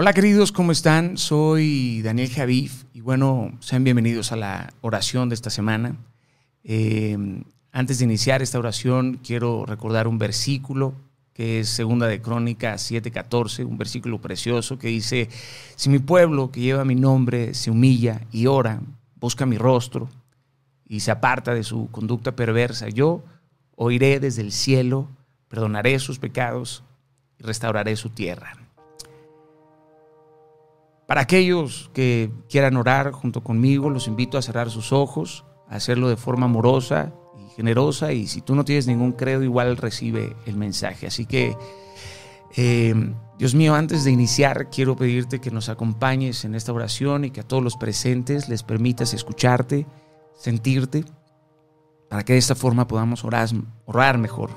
Hola queridos, ¿cómo están? Soy Daniel Javif y bueno, sean bienvenidos a la oración de esta semana. Eh, antes de iniciar esta oración, quiero recordar un versículo que es Segunda de Crónicas 7:14, un versículo precioso que dice, si mi pueblo que lleva mi nombre se humilla y ora, busca mi rostro y se aparta de su conducta perversa, yo oiré desde el cielo, perdonaré sus pecados y restauraré su tierra. Para aquellos que quieran orar junto conmigo, los invito a cerrar sus ojos, a hacerlo de forma amorosa y generosa. Y si tú no tienes ningún credo, igual recibe el mensaje. Así que, eh, Dios mío, antes de iniciar, quiero pedirte que nos acompañes en esta oración y que a todos los presentes les permitas escucharte, sentirte, para que de esta forma podamos orar, orar mejor.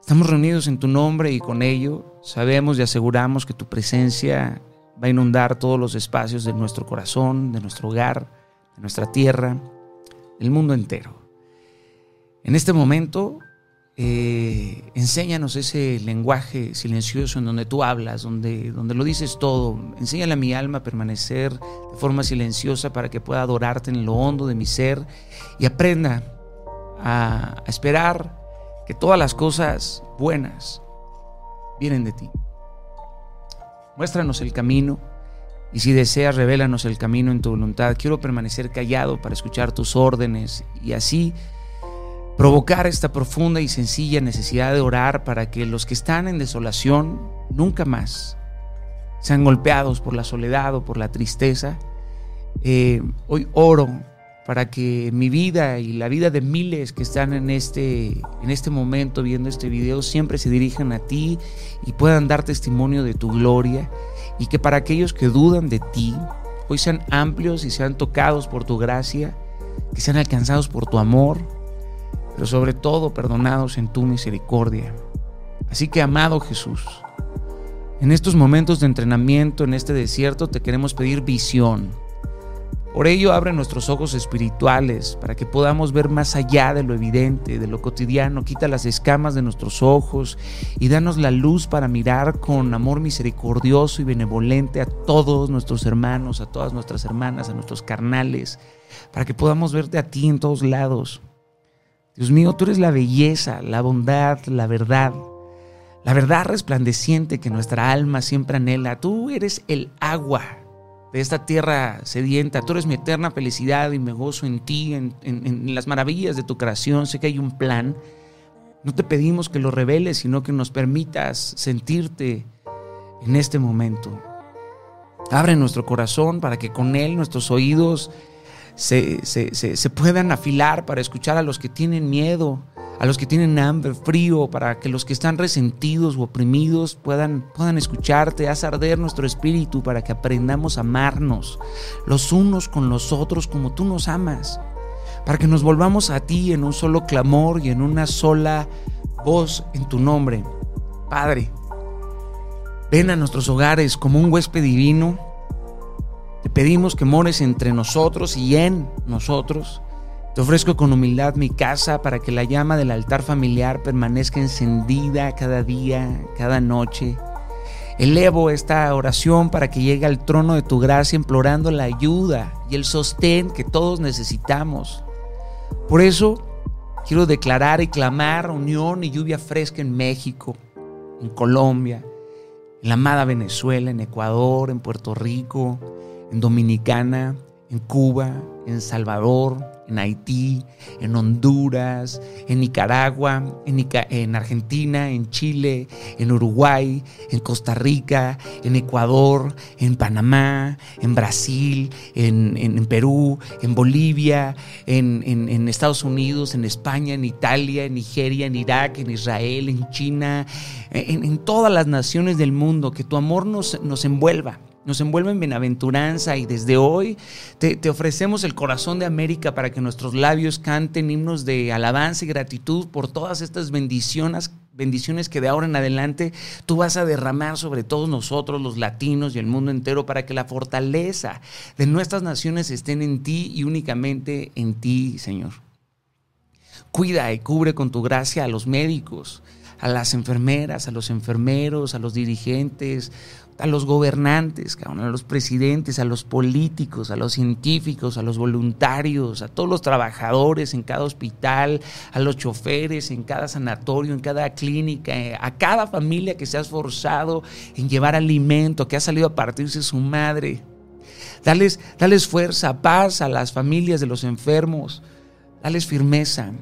Estamos reunidos en tu nombre y con ello sabemos y aseguramos que tu presencia va a inundar todos los espacios de nuestro corazón, de nuestro hogar, de nuestra tierra, el mundo entero. En este momento, eh, enséñanos ese lenguaje silencioso en donde tú hablas, donde, donde lo dices todo. Enséñale a mi alma a permanecer de forma silenciosa para que pueda adorarte en lo hondo de mi ser y aprenda a esperar que todas las cosas buenas vienen de ti. Muéstranos el camino y si deseas, revélanos el camino en tu voluntad. Quiero permanecer callado para escuchar tus órdenes y así provocar esta profunda y sencilla necesidad de orar para que los que están en desolación nunca más sean golpeados por la soledad o por la tristeza. Eh, hoy oro para que mi vida y la vida de miles que están en este, en este momento viendo este video siempre se dirijan a ti y puedan dar testimonio de tu gloria y que para aquellos que dudan de ti hoy sean amplios y sean tocados por tu gracia, que sean alcanzados por tu amor, pero sobre todo perdonados en tu misericordia. Así que amado Jesús, en estos momentos de entrenamiento en este desierto te queremos pedir visión por ello abre nuestros ojos espirituales para que podamos ver más allá de lo evidente, de lo cotidiano. Quita las escamas de nuestros ojos y danos la luz para mirar con amor misericordioso y benevolente a todos nuestros hermanos, a todas nuestras hermanas, a nuestros carnales, para que podamos verte a ti en todos lados. Dios mío, tú eres la belleza, la bondad, la verdad. La verdad resplandeciente que nuestra alma siempre anhela. Tú eres el agua de esta tierra sedienta. Tú eres mi eterna felicidad y me gozo en ti, en, las maravillas de tu creación. Sé que hay un plan. No te pedimos que lo reveles, sino que nos permitas sentirte en este momento. Abre nuestro corazón para que con él nuestros oídos se, se puedan afilar para escuchar a los que tienen miedo, a los que tienen hambre, frío, para que los que están resentidos o oprimidos puedan, puedan escucharte, haz arder nuestro espíritu para que aprendamos a amarnos los unos con los otros como tú nos amas, para que nos volvamos a ti en un solo clamor y en una sola voz en tu nombre. Padre, ven a nuestros hogares como un huésped divino. Te pedimos que mores entre nosotros y en nosotros te ofrezco con humildad mi casa para que la llama del altar familiar permanezca encendida cada día, cada noche. Elevo esta oración para que llegue al trono de tu gracia implorando la ayuda y el sostén que todos necesitamos. Por eso quiero declarar y clamar unión y lluvia fresca en México, en Colombia, en la amada Venezuela, en Ecuador, en Puerto Rico, en Dominicana, en Cuba, en Salvador, en Haití, en Honduras, en Nicaragua, en, Argentina, en Chile, en Uruguay, en Costa Rica, en Ecuador, en Panamá, en Brasil, en, Perú, en Bolivia, en, Estados Unidos, en España, en Italia, en Nigeria, en Irak, en Israel, en China, en, todas las naciones del mundo, que tu amor nos, nos envuelva nos envuelve en bienaventuranza y desde hoy te, ofrecemos el corazón de América para que nuestros labios canten himnos de alabanza y gratitud por todas estas bendiciones, bendiciones que de ahora en adelante tú vas a derramar sobre todos nosotros, los latinos y el mundo entero, para que la fortaleza de nuestras naciones estén en ti y únicamente en ti, Señor. Cuida y cubre con tu gracia a los médicos a las enfermeras, a los enfermeros, a los dirigentes, a los gobernantes, a los presidentes, a los políticos, a los científicos, a los voluntarios, a todos los trabajadores en cada hospital, a los choferes en cada sanatorio, en cada clínica, eh, a cada familia que se ha esforzado en llevar alimento, que ha salido a partirse su madre. Dales, dales fuerza, paz a las familias de los enfermos, dales firmeza,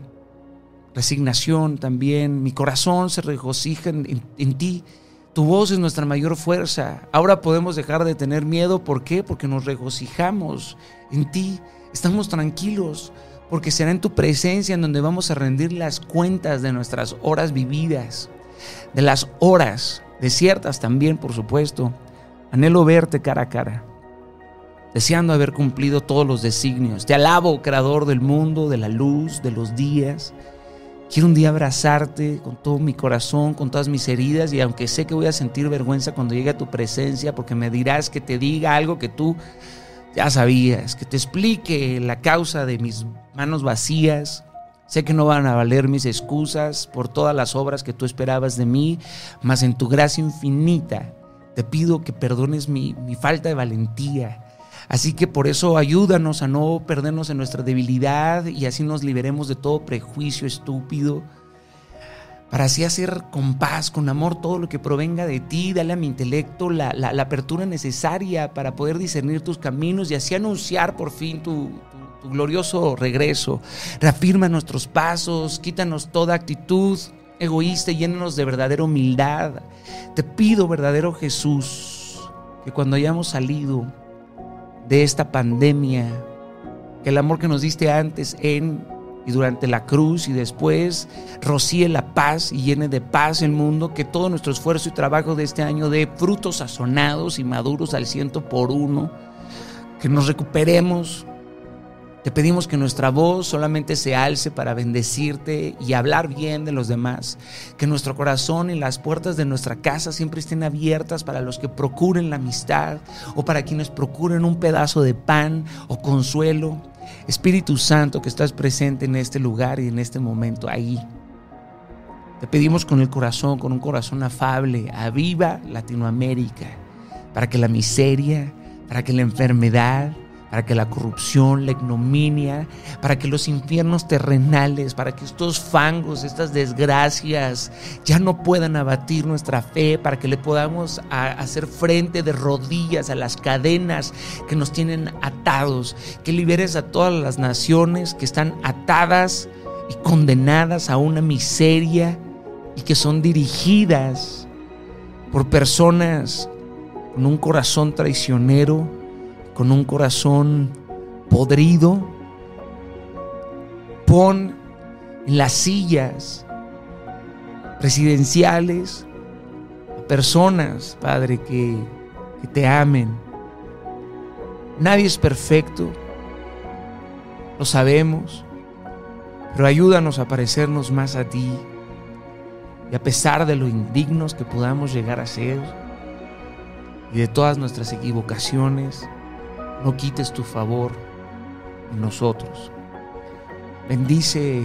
resignación también. Mi corazón se regocija en ti tu voz es nuestra mayor fuerza. Ahora podemos dejar de tener miedo. ¿Por qué? Porque nos regocijamos en ti. Estamos tranquilos porque será en tu presencia en donde vamos a rendir las cuentas de nuestras horas vividas, de las horas desiertas también, por supuesto. Anhelo verte cara a cara, deseando haber cumplido todos los designios. Te alabo, creador del mundo, de la luz, de los días. Quiero un día abrazarte con todo mi corazón, con todas mis heridas y aunque sé que voy a sentir vergüenza cuando llegue a tu presencia porque me dirás que te diga algo que tú ya sabías, que te explique la causa de mis manos vacías. Sé que no van a valer mis excusas por todas las obras que tú esperabas de mí, mas en tu gracia infinita te pido que perdones mi, mi falta de valentía Así que por eso ayúdanos a no perdernos en nuestra debilidad y así nos liberemos de todo prejuicio estúpido. Para así hacer con paz, con amor, todo lo que provenga de ti, dale a mi intelecto la, apertura necesaria para poder discernir tus caminos y así anunciar por fin tu, tu glorioso regreso. Reafirma nuestros pasos, quítanos toda actitud egoísta y llénanos de verdadera humildad. Te pido, verdadero Jesús, que cuando hayamos salido de esta pandemia, que el amor que nos diste antes en y durante la cruz y después rocíe la paz y llene de paz el mundo, que todo nuestro esfuerzo y trabajo de este año dé frutos sazonados y maduros al ciento por uno, que nos recuperemos te pedimos que nuestra voz solamente se alce para bendecirte y hablar bien de los demás. Que nuestro corazón y las puertas de nuestra casa siempre estén abiertas para los que procuren la amistad o para quienes procuren un pedazo de pan o consuelo. Espíritu Santo que estás presente en este lugar y en este momento ahí. Te pedimos con el corazón, con un corazón afable, a viva Latinoamérica, para que la miseria, para que la enfermedad, para que la corrupción, la ignominia, para que los infiernos terrenales, para que estos fangos, estas desgracias ya no puedan abatir nuestra fe, para que le podamos hacer frente de rodillas a las cadenas que nos tienen atados, que liberes a todas las naciones que están atadas y condenadas a una miseria y que son dirigidas por personas con un corazón traicionero con un corazón podrido. Pon en las sillas presidenciales a personas, Padre, que, que te amen. Nadie es perfecto, lo sabemos, pero ayúdanos a parecernos más a ti. Y a pesar de lo indignos que podamos llegar a ser y de todas nuestras equivocaciones, no quites tu favor en nosotros. Bendice,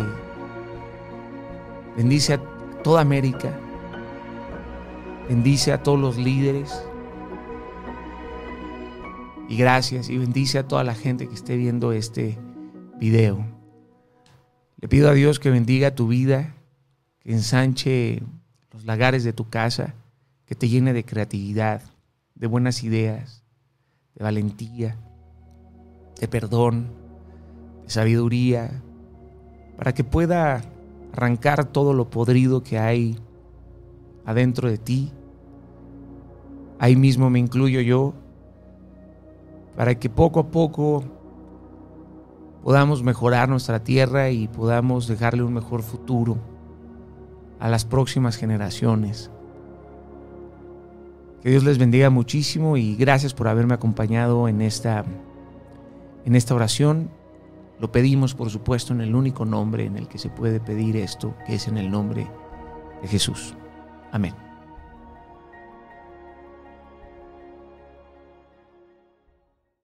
bendice a toda América, bendice a todos los líderes. Y gracias y bendice a toda la gente que esté viendo este video. Le pido a Dios que bendiga tu vida, que ensanche los lagares de tu casa, que te llene de creatividad, de buenas ideas, de valentía, de perdón, de sabiduría, para que pueda arrancar todo lo podrido que hay adentro de ti. Ahí mismo me incluyo yo, para que poco a poco podamos mejorar nuestra tierra y podamos dejarle un mejor futuro a las próximas generaciones. Que Dios les bendiga muchísimo y gracias por haberme acompañado en esta en esta oración lo pedimos, por supuesto, en el único nombre en el que se puede pedir esto, que es en el nombre de Jesús. Amén.